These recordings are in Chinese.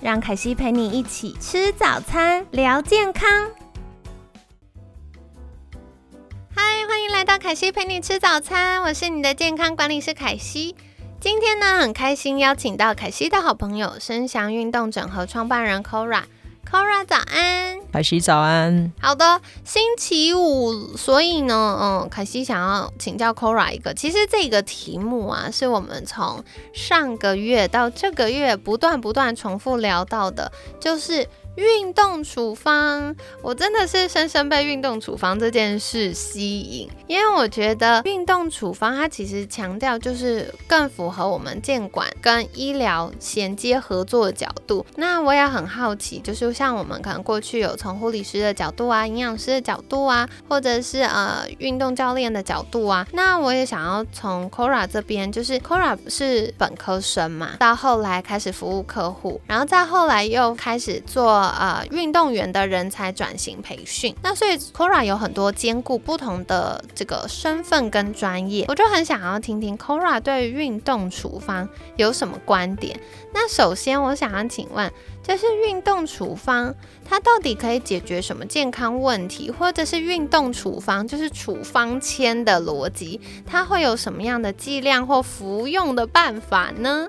让凯西陪你一起吃早餐，聊健康。嗨，欢迎来到凯西陪你吃早餐，我是你的健康管理师凯西。今天呢，很开心邀请到凯西的好朋友，生祥运动整合创办人 Kora。Kora 早安，凯西早安。好的，星期五，所以呢，嗯，凯西想要请教 Kora 一个，其实这个题目啊，是我们从上个月到这个月不断不断重复聊到的，就是。运动处方，我真的是深深被运动处方这件事吸引，因为我觉得运动处方它其实强调就是更符合我们健管跟医疗衔接合作的角度。那我也很好奇，就是像我们可能过去有从护理师的角度啊、营养师的角度啊，或者是呃运动教练的角度啊，那我也想要从 Kora 这边，就是 Kora 是本科生嘛，到后来开始服务客户，然后再后来又开始做。呃，运动员的人才转型培训，那所以 Kora 有很多兼顾不同的这个身份跟专业，我就很想要听听 Kora 对运动处方有什么观点。那首先我想要请问，就是运动处方它到底可以解决什么健康问题，或者是运动处方就是处方签的逻辑，它会有什么样的剂量或服用的办法呢？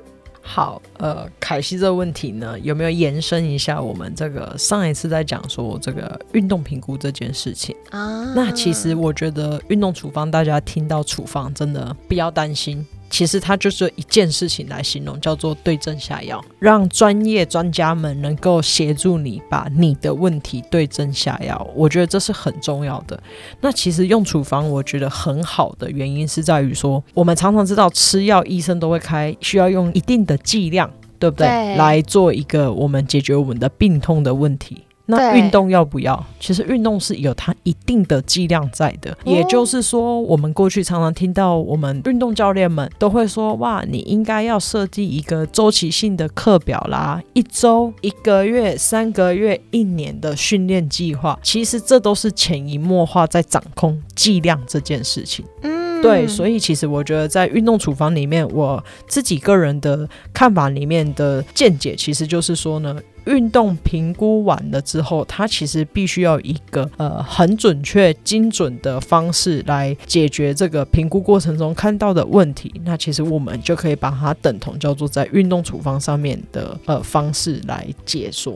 好，呃，凯西这个问题呢，有没有延伸一下我们这个上一次在讲说这个运动评估这件事情啊？那其实我觉得运动处方，大家听到处方真的不要担心。其实它就是一件事情来形容，叫做对症下药，让专业专家们能够协助你把你的问题对症下药。我觉得这是很重要的。那其实用处方，我觉得很好的原因是在于说，我们常常知道吃药，医生都会开，需要用一定的剂量，对不对？来做一个我们解决我们的病痛的问题。那运动要不要？其实运动是有它一定的剂量在的，也就是说，我们过去常常听到我们运动教练们都会说：哇，你应该要设计一个周期性的课表啦，一周、一个月、三个月、一年的训练计划。其实这都是潜移默化在掌控剂量这件事情。嗯，对，所以其实我觉得在运动处方里面，我自己个人的看法里面的见解，其实就是说呢。运动评估完了之后，它其实必须要一个呃很准确、精准的方式来解决这个评估过程中看到的问题。那其实我们就可以把它等同叫做在运动处方上面的呃方式来解说。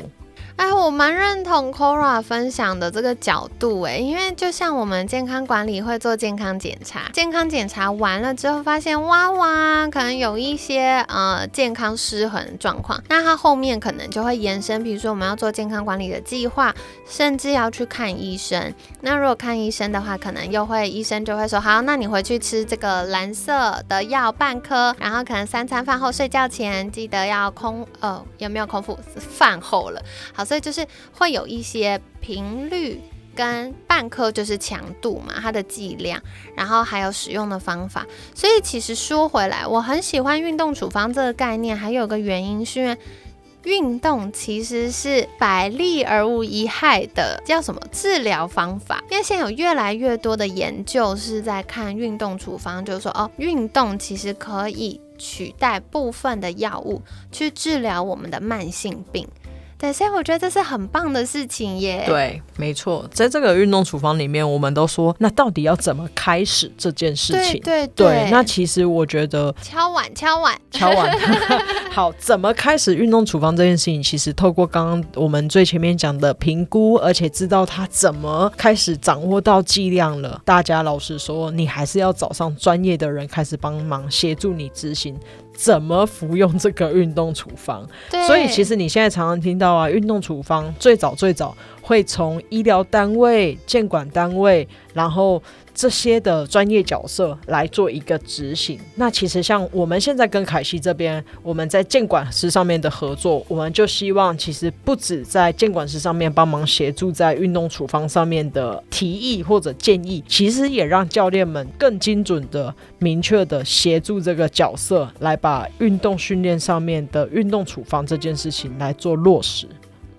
哎，我蛮认同 Kora 分享的这个角度哎，因为就像我们健康管理会做健康检查，健康检查完了之后发现哇哇，可能有一些呃健康失衡状况，那它后面可能就会延伸，比如说我们要做健康管理的计划，甚至要去看医生。那如果看医生的话，可能又会医生就会说，好，那你回去吃这个蓝色的药半颗，然后可能三餐饭后睡觉前记得要空呃有没有空腹？饭后了，好。所以就是会有一些频率跟半颗就是强度嘛，它的剂量，然后还有使用的方法。所以其实说回来，我很喜欢运动处方这个概念，还有个原因是因为运动其实是百利而无一害的，叫什么治疗方法？因为现在有越来越多的研究是在看运动处方，就是说哦，运动其实可以取代部分的药物去治疗我们的慢性病。对，所以我觉得这是很棒的事情耶。对，没错，在这个运动处方里面，我们都说，那到底要怎么开始这件事情？对对。那其实我觉得，敲碗敲碗敲碗。好，怎么开始运动处方这件事情？其实透过刚刚我们最前面讲的评估，而且知道他怎么开始掌握到剂量了。大家老实说，你还是要找上专业的人开始帮忙协助你执行。怎么服用这个运动处方。所以其实你现在常常听到啊，运动处方最早最早会从医疗单位、监管单位，然后。这些的专业角色来做一个执行。那其实像我们现在跟凯西这边，我们在监管师上面的合作，我们就希望其实不止在监管师上面帮忙协助在运动处方上面的提议或者建议，其实也让教练们更精准的、明确的协助这个角色来把运动训练上面的运动处方这件事情来做落实。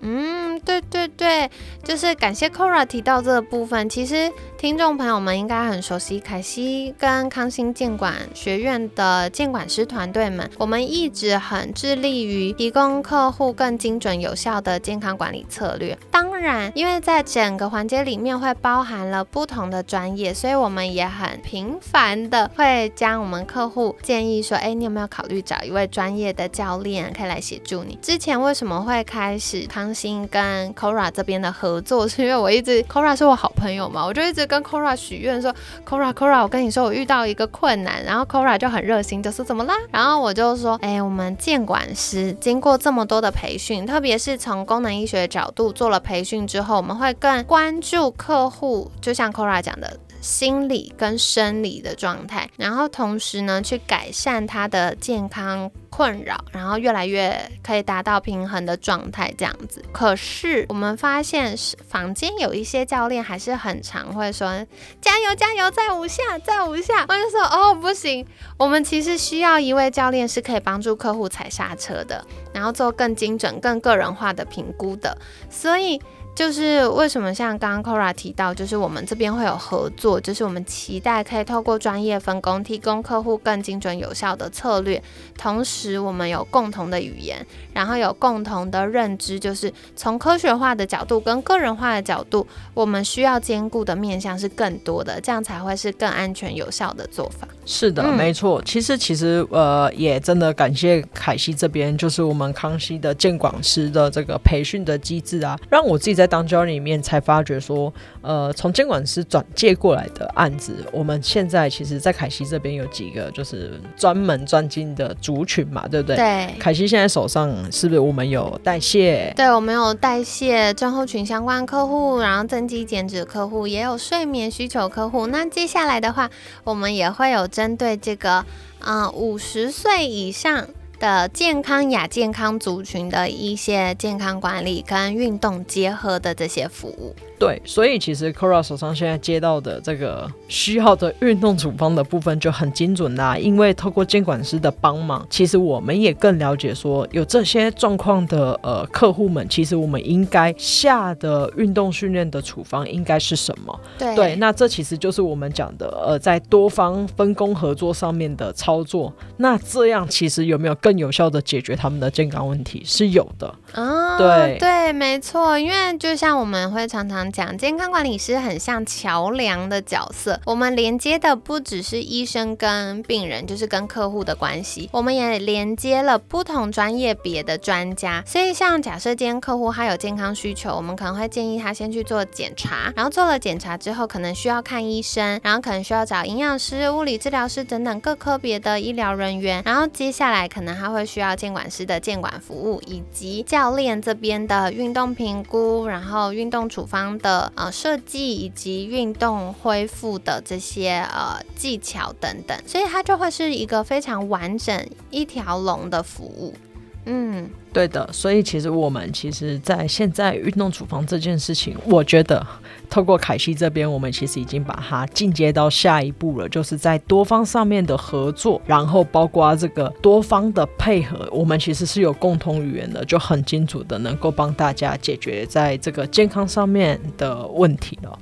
嗯，对对对，就是感谢 Kora 提到这个部分。其实听众朋友们应该很熟悉凯西跟康星建管学院的建管师团队们，我们一直很致力于提供客户更精准有效的健康管理策略。当当然，因为在整个环节里面会包含了不同的专业，所以我们也很频繁的会将我们客户建议说：“哎，你有没有考虑找一位专业的教练可以来协助你？”之前为什么会开始康？心跟 Kora 这边的合作，是因为我一直 Kora 是我好朋友嘛，我就一直跟 Kora 许愿说，Kora Kora，我跟你说我遇到一个困难，然后 Kora 就很热心，就说怎么啦？然后我就说，哎，我们监管师经过这么多的培训，特别是从功能医学角度做了培训之后，我们会更关注客户，就像 Kora 讲的。心理跟生理的状态，然后同时呢，去改善他的健康困扰，然后越来越可以达到平衡的状态，这样子。可是我们发现，是房间有一些教练还是很常会说：“加油，加油，再五下，再五下。”我就说：“哦，不行，我们其实需要一位教练是可以帮助客户踩刹车的，然后做更精准、更个人化的评估的。”所以。就是为什么像刚刚 Kora 提到，就是我们这边会有合作，就是我们期待可以透过专业分工，提供客户更精准有效的策略。同时，我们有共同的语言，然后有共同的认知，就是从科学化的角度跟个人化的角度，我们需要兼顾的面向是更多的，这样才会是更安全有效的做法。是的，没错。其实，其实呃，也真的感谢凯西这边，就是我们康熙的监管师的这个培训的机制啊，让我自己在。当教里面才发觉说，呃，从监管师转借过来的案子，我们现在其实，在凯西这边有几个就是专门专精的族群嘛，对不对？对。凯西现在手上是不是我们有代谢？对，我们有代谢症候群相关客户，然后增肌减脂客户，也有睡眠需求客户。那接下来的话，我们也会有针对这个，嗯，五十岁以上。的健康亚健康族群的一些健康管理跟运动结合的这些服务。对，所以其实 Cora 手上现在接到的这个需要的运动处方的部分就很精准啦，因为透过监管师的帮忙，其实我们也更了解说有这些状况的呃客户们，其实我们应该下的运动训练的处方应该是什么？对，那这其实就是我们讲的呃在多方分工合作上面的操作。那这样其实有没有更有效的解决他们的健康问题？是有的啊，对对，没错，因为就像我们会常常。讲健康管理师很像桥梁的角色，我们连接的不只是医生跟病人，就是跟客户的关系，我们也连接了不同专业别的专家。所以，像假设今天客户他有健康需求，我们可能会建议他先去做检查，然后做了检查之后，可能需要看医生，然后可能需要找营养师、物理治疗师等等各科别的医疗人员，然后接下来可能他会需要监管师的监管服务，以及教练这边的运动评估，然后运动处方。的呃设计以及运动恢复的这些呃技巧等等，所以它就会是一个非常完整一条龙的服务。嗯，对的。所以其实我们其实，在现在运动处方这件事情，我觉得透过凯西这边，我们其实已经把它进阶到下一步了，就是在多方上面的合作，然后包括这个多方的配合，我们其实是有共同语言的，就很清楚的能够帮大家解决在这个健康上面的问题了。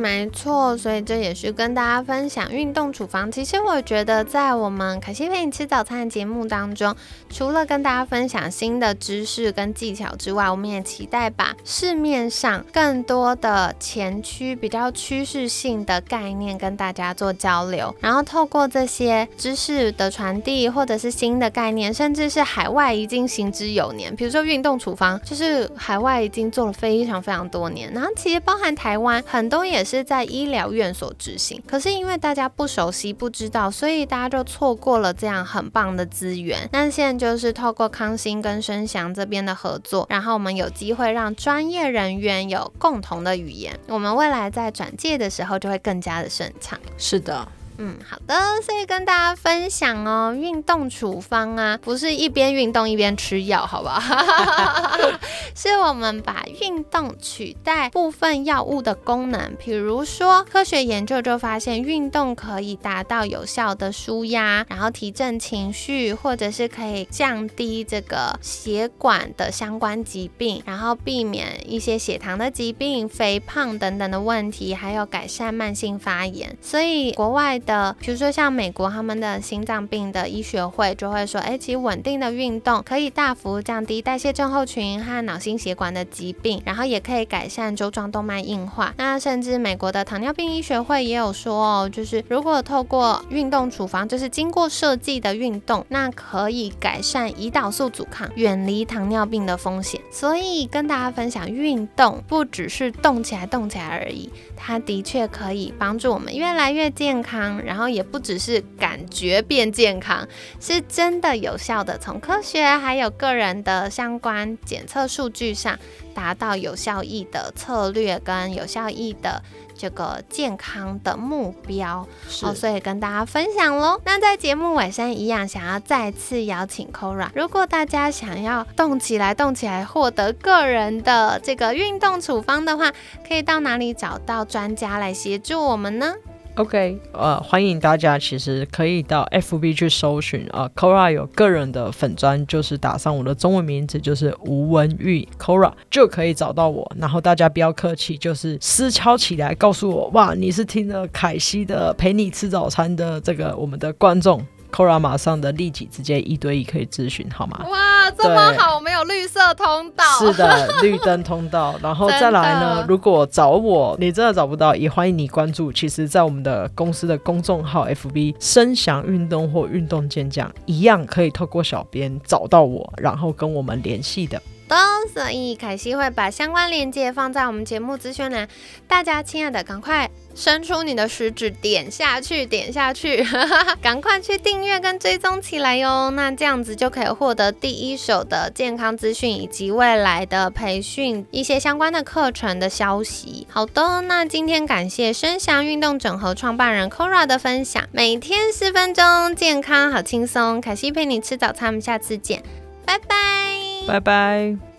没错，所以这也是跟大家分享运动处方。其实我觉得，在我们可西陪你吃早餐的节目当中，除了跟大家分享新的知识跟技巧之外，我们也期待把市面上更多的前驱、比较趋势性的概念跟大家做交流。然后透过这些知识的传递，或者是新的概念，甚至是海外已经行之有年，比如说运动处方，就是海外已经做了非常非常多年。然后其实包含台湾很多也是。是在医疗院所执行。可是因为大家不熟悉、不知道，所以大家就错过了这样很棒的资源。那现在就是透过康欣跟申翔这边的合作，然后我们有机会让专业人员有共同的语言，我们未来在转介的时候就会更加的顺畅。是的。嗯，好的，所以跟大家分享哦，运动处方啊，不是一边运动一边吃药，好不好？是我们把运动取代部分药物的功能。比如说，科学研究就发现，运动可以达到有效的舒压，然后提振情绪，或者是可以降低这个血管的相关疾病，然后避免一些血糖的疾病、肥胖等等的问题，还有改善慢性发炎。所以国外。的，比如说像美国他们的心脏病的医学会就会说，哎，其稳定的运动可以大幅降低代谢症候群和脑心血管的疾病，然后也可以改善周状动脉硬化。那甚至美国的糖尿病医学会也有说哦，就是如果透过运动处方，就是经过设计的运动，那可以改善胰岛素阻抗，远离糖尿病的风险。所以跟大家分享，运动不只是动起来动起来而已，它的确可以帮助我们越来越健康。然后也不只是感觉变健康，是真的有效的。从科学还有个人的相关检测数据上，达到有效益的策略跟有效益的这个健康的目标。哦，所以跟大家分享喽。那在节目尾声一样，想要再次邀请 Kora，如果大家想要动起来、动起来，获得个人的这个运动处方的话，可以到哪里找到专家来协助我们呢？OK，呃，欢迎大家，其实可以到 FB 去搜寻啊，Kora 有个人的粉砖，就是打上我的中文名字，就是吴文玉 Kora 就可以找到我。然后大家不要客气，就是私敲起来，告诉我哇，你是听了凯西的陪你吃早餐的这个我们的观众。Kora 马上的立即直接一对一可以咨询，好吗？哇，这么好，我们有绿色通道。是的，绿灯通道。然后再来呢，如果找我你真的找不到，也欢迎你关注。其实，在我们的公司的公众号 FB“ 声响运动”或“运动健将”，一样可以透过小编找到我，然后跟我们联系的。所以凯西会把相关链接放在我们节目资讯栏，大家亲爱的，赶快伸出你的食指点下去，点下去，赶快去订阅跟追踪起来哟。那这样子就可以获得第一手的健康资讯以及未来的培训一些相关的课程的消息。好的，那今天感谢声翔运动整合创办人 Kora 的分享，每天十分钟，健康好轻松。凯西陪你吃早餐，我们下次见，拜拜。拜拜。